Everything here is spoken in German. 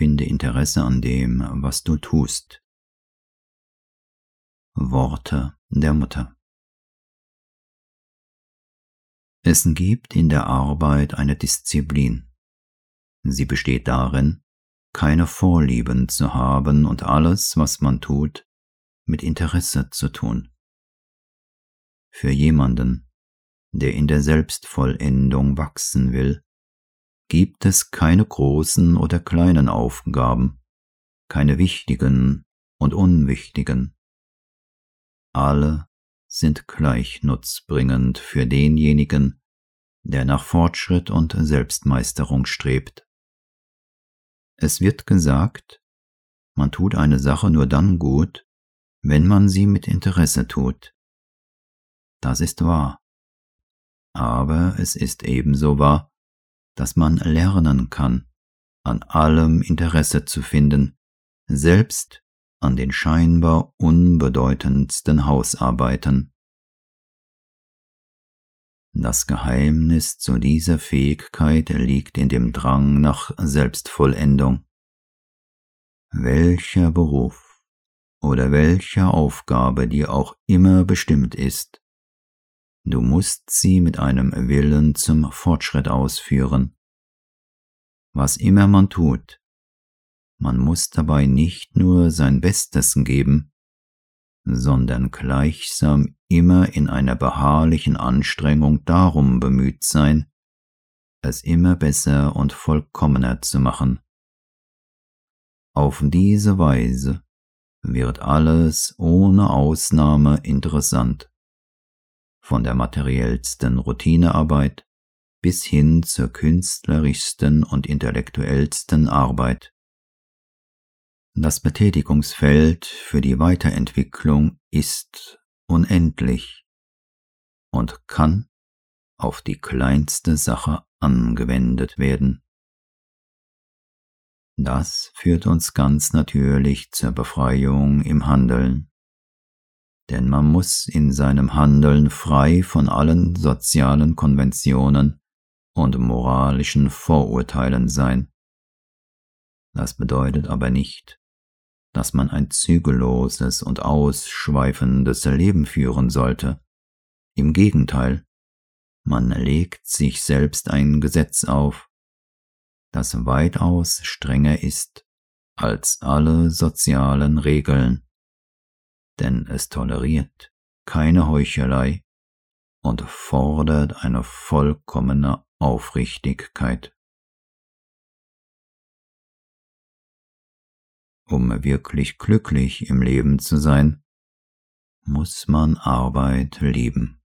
Finde Interesse an dem, was du tust. Worte der Mutter. Es gibt in der Arbeit eine Disziplin. Sie besteht darin, keine Vorlieben zu haben und alles, was man tut, mit Interesse zu tun. Für jemanden, der in der Selbstvollendung wachsen will, gibt es keine großen oder kleinen Aufgaben, keine wichtigen und unwichtigen. Alle sind gleich nutzbringend für denjenigen, der nach Fortschritt und Selbstmeisterung strebt. Es wird gesagt, man tut eine Sache nur dann gut, wenn man sie mit Interesse tut. Das ist wahr. Aber es ist ebenso wahr, dass man lernen kann, an allem Interesse zu finden, selbst an den scheinbar unbedeutendsten Hausarbeiten. Das Geheimnis zu dieser Fähigkeit liegt in dem Drang nach Selbstvollendung. Welcher Beruf oder welche Aufgabe dir auch immer bestimmt ist, du musst sie mit einem Willen zum Fortschritt ausführen. Was immer man tut, man muss dabei nicht nur sein Bestes geben, sondern gleichsam immer in einer beharrlichen Anstrengung darum bemüht sein, es immer besser und vollkommener zu machen. Auf diese Weise wird alles ohne Ausnahme interessant, von der materiellsten Routinearbeit bis hin zur künstlerischsten und intellektuellsten Arbeit. Das Betätigungsfeld für die Weiterentwicklung ist unendlich und kann auf die kleinste Sache angewendet werden. Das führt uns ganz natürlich zur Befreiung im Handeln. Denn man muss in seinem Handeln frei von allen sozialen Konventionen und moralischen Vorurteilen sein. Das bedeutet aber nicht, dass man ein zügelloses und ausschweifendes Leben führen sollte. Im Gegenteil, man legt sich selbst ein Gesetz auf, das weitaus strenger ist als alle sozialen Regeln, denn es toleriert keine Heuchelei und fordert eine vollkommene Aufrichtigkeit. Um wirklich glücklich im Leben zu sein, muss man Arbeit lieben.